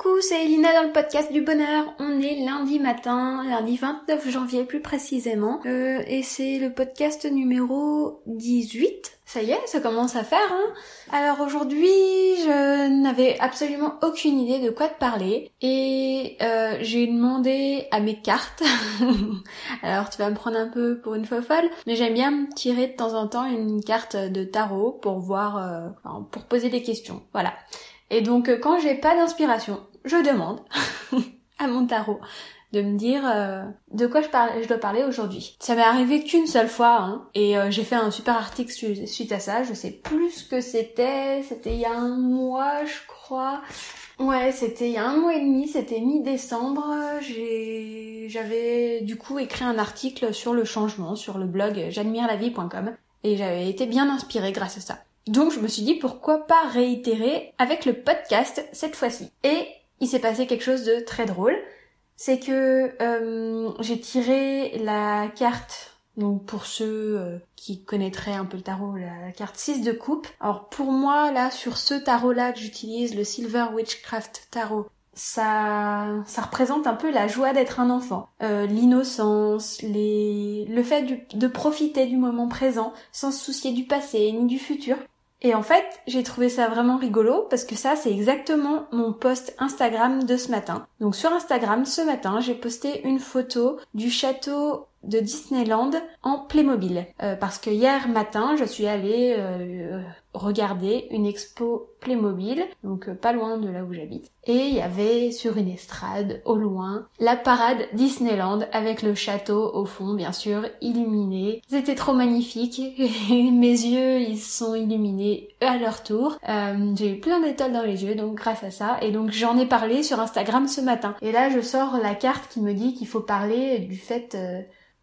Coucou, c'est Elina dans le podcast du bonheur. On est lundi matin, lundi 29 janvier plus précisément, euh, et c'est le podcast numéro 18. Ça y est, ça commence à faire. Hein Alors aujourd'hui, je n'avais absolument aucune idée de quoi te parler, et euh, j'ai demandé à mes cartes. Alors tu vas me prendre un peu pour une faux folle, mais j'aime bien me tirer de temps en temps une carte de tarot pour voir, euh, pour poser des questions. Voilà. Et donc quand j'ai pas d'inspiration, je demande à mon tarot de me dire euh, de quoi je, parle, je dois parler aujourd'hui. Ça m'est arrivé qu'une seule fois, hein, et euh, j'ai fait un super article suite à ça. Je sais plus ce que c'était. C'était il y a un mois, je crois. Ouais, c'était il y a un mois et demi, c'était mi-décembre. J'avais du coup écrit un article sur le changement sur le blog j'admirelavie.com et j'avais été bien inspirée grâce à ça. Donc je me suis dit pourquoi pas réitérer avec le podcast cette fois-ci. Et il s'est passé quelque chose de très drôle. C'est que euh, j'ai tiré la carte, donc pour ceux euh, qui connaîtraient un peu le tarot, la, carte 6 de coupe. Alors pour moi, là, sur ce tarot-là que j'utilise, le Silver Witchcraft Tarot, ça, ça représente un peu la joie d'être un enfant, euh, l'innocence, les, le fait de profiter du moment présent sans se soucier du passé ni du futur. Et en fait, j'ai trouvé ça vraiment rigolo parce que ça, c'est exactement mon post Instagram de ce matin. Donc sur Instagram, ce matin, j'ai posté une photo du château de Disneyland en Playmobil. Euh, parce que hier matin, je suis allée euh, regarder une expo Playmobil, donc euh, pas loin de là où j'habite. Et il y avait sur une estrade, au loin, la parade Disneyland avec le château au fond, bien sûr, illuminé. C'était trop magnifique. Mes yeux, ils sont illuminés à leur tour. J'ai eu plein d'étoiles dans les yeux, donc grâce à ça. Et donc j'en ai parlé sur Instagram ce matin. Et là, je sors la carte qui me dit qu'il faut parler du fait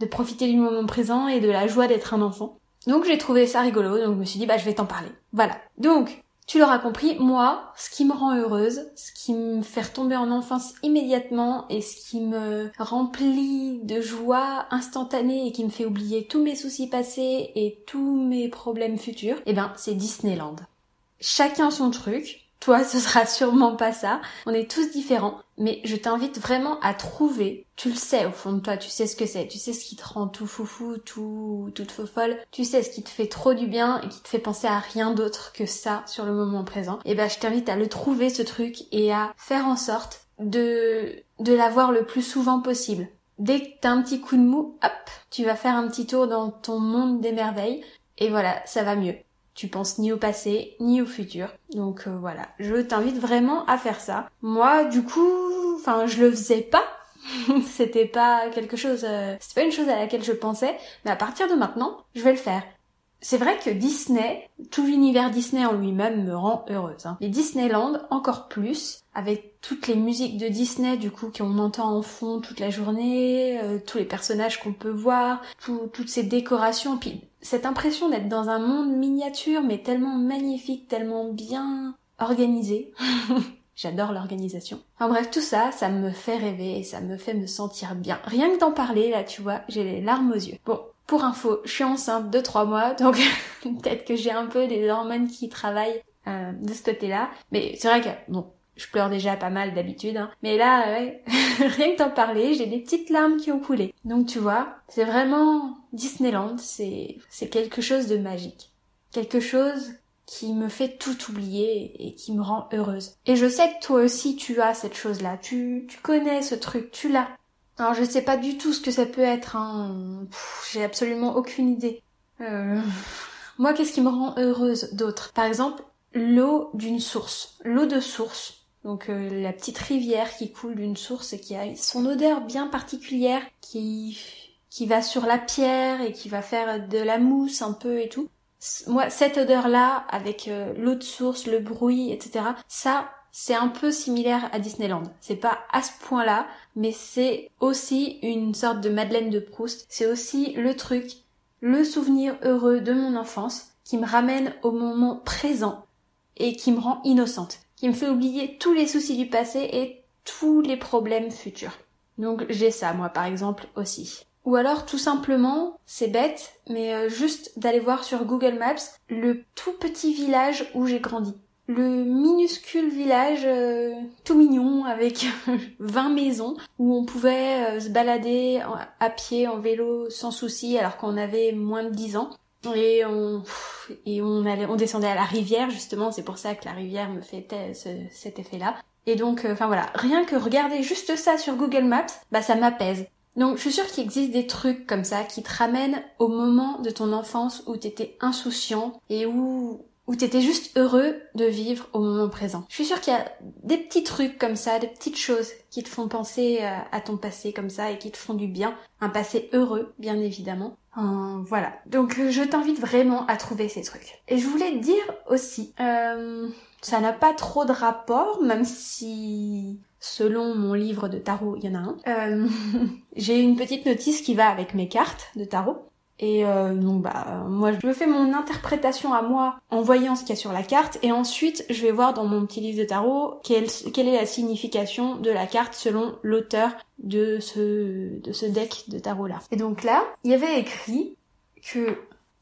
de profiter du moment présent et de la joie d'être un enfant. Donc j'ai trouvé ça rigolo, donc je me suis dit bah je vais t'en parler. Voilà. Donc, tu l'auras compris, moi, ce qui me rend heureuse, ce qui me fait retomber en enfance immédiatement et ce qui me remplit de joie instantanée et qui me fait oublier tous mes soucis passés et tous mes problèmes futurs, eh ben c'est Disneyland. Chacun son truc, toi, ce sera sûrement pas ça. On est tous différents. Mais je t'invite vraiment à trouver. Tu le sais au fond de toi, tu sais ce que c'est. Tu sais ce qui te rend tout foufou, tout, toute folle. Tu sais ce qui te fait trop du bien et qui te fait penser à rien d'autre que ça sur le moment présent. Et eh ben, je t'invite à le trouver ce truc et à faire en sorte de, de l'avoir le plus souvent possible. Dès que t'as un petit coup de mou, hop, tu vas faire un petit tour dans ton monde des merveilles. Et voilà, ça va mieux tu penses ni au passé ni au futur. Donc euh, voilà, je t'invite vraiment à faire ça. Moi, du coup, enfin, je le faisais pas. C'était pas quelque chose, euh, c'était pas une chose à laquelle je pensais, mais à partir de maintenant, je vais le faire. C'est vrai que Disney, tout l'univers Disney en lui-même me rend heureuse. Hein. Mais Disneyland encore plus, avec toutes les musiques de Disney du coup qu'on entend en fond toute la journée, euh, tous les personnages qu'on peut voir, toutes ces décorations, puis cette impression d'être dans un monde miniature mais tellement magnifique, tellement bien organisé. J'adore l'organisation. En bref, tout ça, ça me fait rêver et ça me fait me sentir bien. Rien que d'en parler, là, tu vois, j'ai les larmes aux yeux. Bon, pour info, je suis enceinte de trois mois, donc peut-être que j'ai un peu des hormones qui travaillent euh, de ce côté-là. Mais c'est vrai que, bon, je pleure déjà pas mal d'habitude, hein. mais là, ouais, rien que t'en parler, j'ai des petites larmes qui ont coulé. Donc tu vois, c'est vraiment Disneyland, c'est c'est quelque chose de magique, quelque chose qui me fait tout oublier et qui me rend heureuse. Et je sais que toi aussi tu as cette chose-là, tu tu connais ce truc, tu l'as. Alors je sais pas du tout ce que ça peut être, hein. j'ai absolument aucune idée. Euh... Moi, qu'est-ce qui me rend heureuse d'autre? Par exemple, l'eau d'une source. L'eau de source, donc euh, la petite rivière qui coule d'une source et qui a son odeur bien particulière, qui qui va sur la pierre et qui va faire de la mousse un peu et tout. Moi, cette odeur-là, avec euh, l'eau de source, le bruit, etc., ça, c'est un peu similaire à Disneyland. C'est pas à ce point-là, mais c'est aussi une sorte de Madeleine de Proust. C'est aussi le truc, le souvenir heureux de mon enfance qui me ramène au moment présent et qui me rend innocente, qui me fait oublier tous les soucis du passé et tous les problèmes futurs. Donc j'ai ça moi par exemple aussi. Ou alors tout simplement, c'est bête, mais euh, juste d'aller voir sur Google Maps le tout petit village où j'ai grandi le minuscule village euh, tout mignon avec 20 maisons où on pouvait euh, se balader à pied, en vélo sans souci alors qu'on avait moins de 10 ans. Et on, et on allait, on descendait à la rivière justement, c'est pour ça que la rivière me fait cet effet-là. Et donc, euh, enfin voilà, rien que regarder juste ça sur Google Maps, bah ça m'apaise. Donc je suis sûre qu'il existe des trucs comme ça qui te ramènent au moment de ton enfance où t'étais insouciant et où où t'étais juste heureux de vivre au moment présent. Je suis sûre qu'il y a des petits trucs comme ça, des petites choses qui te font penser euh, à ton passé comme ça et qui te font du bien. Un passé heureux, bien évidemment. Euh, voilà. Donc je t'invite vraiment à trouver ces trucs. Et je voulais te dire aussi, euh, ça n'a pas trop de rapport, même si selon mon livre de tarot, il y en a un. Euh, j'ai une petite notice qui va avec mes cartes de tarot. Et euh, donc bah moi je fais mon interprétation à moi en voyant ce qu'il y a sur la carte et ensuite je vais voir dans mon petit livre de tarot quelle, est la signification de la carte selon l'auteur de ce de ce deck de tarot là. Et donc là, il y avait écrit que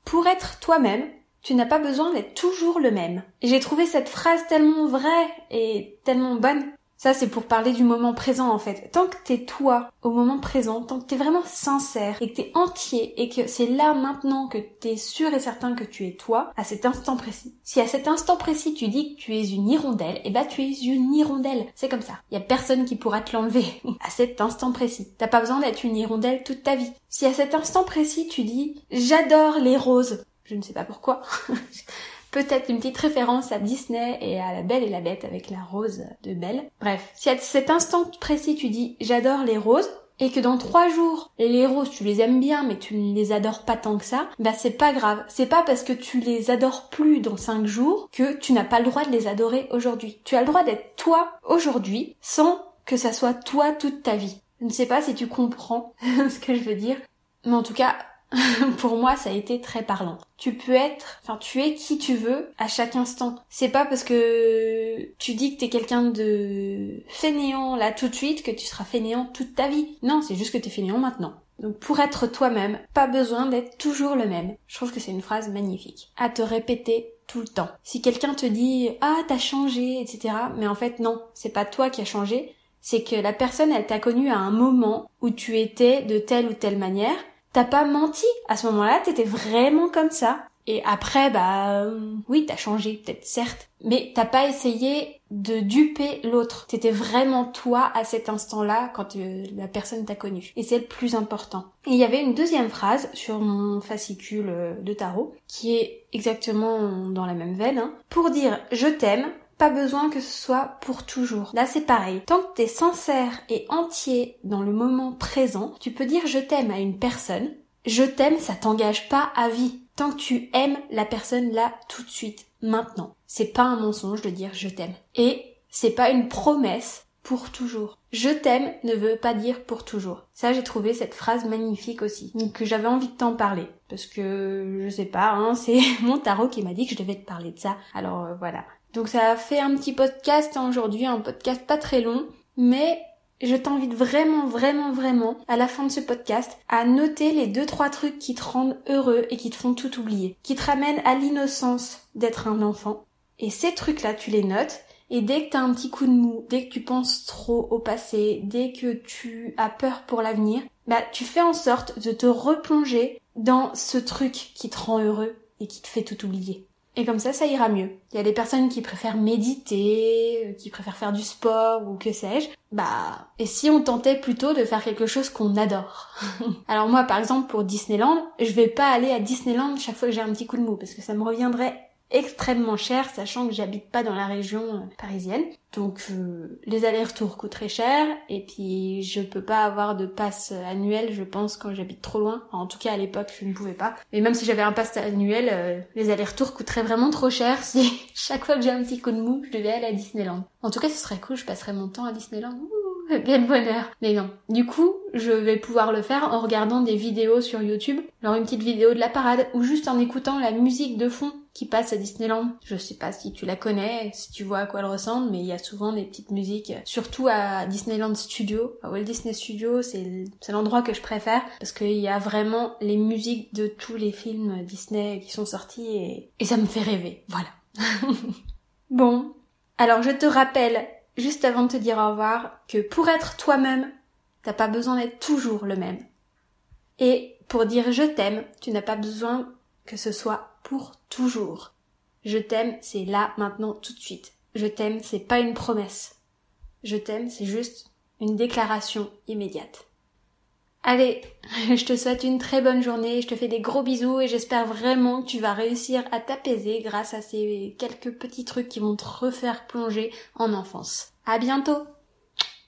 pour être toi-même, tu n'as pas besoin d'être toujours le même. J'ai trouvé cette phrase tellement vraie et tellement bonne ça, c'est pour parler du moment présent, en fait. Tant que t'es toi, au moment présent, tant que t'es vraiment sincère, et que t'es entier, et que c'est là maintenant que t'es sûr et certain que tu es toi, à cet instant précis. Si à cet instant précis tu dis que tu es une hirondelle, eh ben tu es une hirondelle. C'est comme ça. Y a personne qui pourra te l'enlever. à cet instant précis. T'as pas besoin d'être une hirondelle toute ta vie. Si à cet instant précis tu dis j'adore les roses, je ne sais pas pourquoi. peut-être une petite référence à Disney et à La Belle et la Bête avec la rose de Belle. Bref, si à cet instant précis tu dis j'adore les roses, et que dans trois jours, les roses, tu les aimes bien, mais tu ne les adores pas tant que ça, bah c'est pas grave. C'est pas parce que tu les adores plus dans cinq jours que tu n'as pas le droit de les adorer aujourd'hui. Tu as le droit d'être toi aujourd'hui, sans que ça soit toi toute ta vie. Je ne sais pas si tu comprends ce que je veux dire, mais en tout cas, pour moi, ça a été très parlant. Tu peux être, enfin, tu es qui tu veux à chaque instant. C'est pas parce que tu dis que t'es quelqu'un de fainéant là tout de suite que tu seras fainéant toute ta vie. Non, c'est juste que t'es fainéant maintenant. Donc pour être toi-même, pas besoin d'être toujours le même. Je trouve que c'est une phrase magnifique. À te répéter tout le temps. Si quelqu'un te dit ah t'as changé, etc. Mais en fait non, c'est pas toi qui as changé, c'est que la personne elle t'a connu à un moment où tu étais de telle ou telle manière T'as pas menti. À ce moment-là, t'étais vraiment comme ça. Et après, bah euh, oui, t'as changé, peut-être certes, mais t'as pas essayé de duper l'autre. T'étais vraiment toi à cet instant-là quand euh, la personne t'a connu. Et c'est le plus important. Il y avait une deuxième phrase sur mon fascicule euh, de tarot qui est exactement dans la même veine. Hein. Pour dire je t'aime, pas besoin que ce soit pour toujours. Là, c'est pareil. Tant que t'es sincère et entier dans le moment présent, tu peux dire je t'aime à une personne. Je t'aime, ça t'engage pas à vie. Tant que tu aimes la personne là tout de suite, maintenant. C'est pas un mensonge de dire je t'aime. Et c'est pas une promesse pour toujours. Je t'aime ne veut pas dire pour toujours. Ça, j'ai trouvé cette phrase magnifique aussi. Donc, j'avais envie de t'en parler. Parce que, je sais pas, hein, c'est mon tarot qui m'a dit que je devais te parler de ça. Alors, euh, voilà. Donc ça a fait un petit podcast aujourd'hui, un podcast pas très long, mais je t'invite vraiment, vraiment, vraiment, à la fin de ce podcast, à noter les deux, trois trucs qui te rendent heureux et qui te font tout oublier, qui te ramènent à l'innocence d'être un enfant. Et ces trucs-là, tu les notes, et dès que t'as un petit coup de mou, dès que tu penses trop au passé, dès que tu as peur pour l'avenir, bah, tu fais en sorte de te replonger dans ce truc qui te rend heureux et qui te fait tout oublier. Et comme ça, ça ira mieux. Il y a des personnes qui préfèrent méditer, euh, qui préfèrent faire du sport ou que sais-je. Bah, et si on tentait plutôt de faire quelque chose qu'on adore? Alors moi, par exemple, pour Disneyland, je vais pas aller à Disneyland chaque fois que j'ai un petit coup de mou, parce que ça me reviendrait extrêmement cher, sachant que j'habite pas dans la région euh, parisienne. Donc euh, les allers-retours coûtent très cher, et puis je peux pas avoir de passe annuel, je pense, quand j'habite trop loin. en tout cas, à l'époque, je ne pouvais pas. Mais même si j'avais un passe annuel, euh, les allers-retours coûteraient vraiment trop cher si chaque fois que j'ai un petit coup de mou, je devais aller à Disneyland. En tout cas, ce serait cool, je passerais mon temps à Disneyland. Ouh, quel bonheur. Mais non. Du coup, je vais pouvoir le faire en regardant des vidéos sur YouTube, genre une petite vidéo de la parade, ou juste en écoutant la musique de fond qui passe à Disneyland. Je sais pas si tu la connais, si tu vois à quoi elle ressemble, mais il y a souvent des petites musiques, surtout à Disneyland Studio. À Walt Disney Studio, c'est l'endroit que je préfère parce qu'il y a vraiment les musiques de tous les films Disney qui sont sortis et, et ça me fait rêver. Voilà. Bon, alors je te rappelle, juste avant de te dire au revoir, que pour être toi-même, t'as pas besoin d'être toujours le même. Et pour dire je t'aime, tu n'as pas besoin que ce soit pour toujours. Je t'aime, c'est là, maintenant, tout de suite. Je t'aime, c'est pas une promesse. Je t'aime, c'est juste une déclaration immédiate. Allez, je te souhaite une très bonne journée, je te fais des gros bisous et j'espère vraiment que tu vas réussir à t'apaiser grâce à ces quelques petits trucs qui vont te refaire plonger en enfance. À bientôt!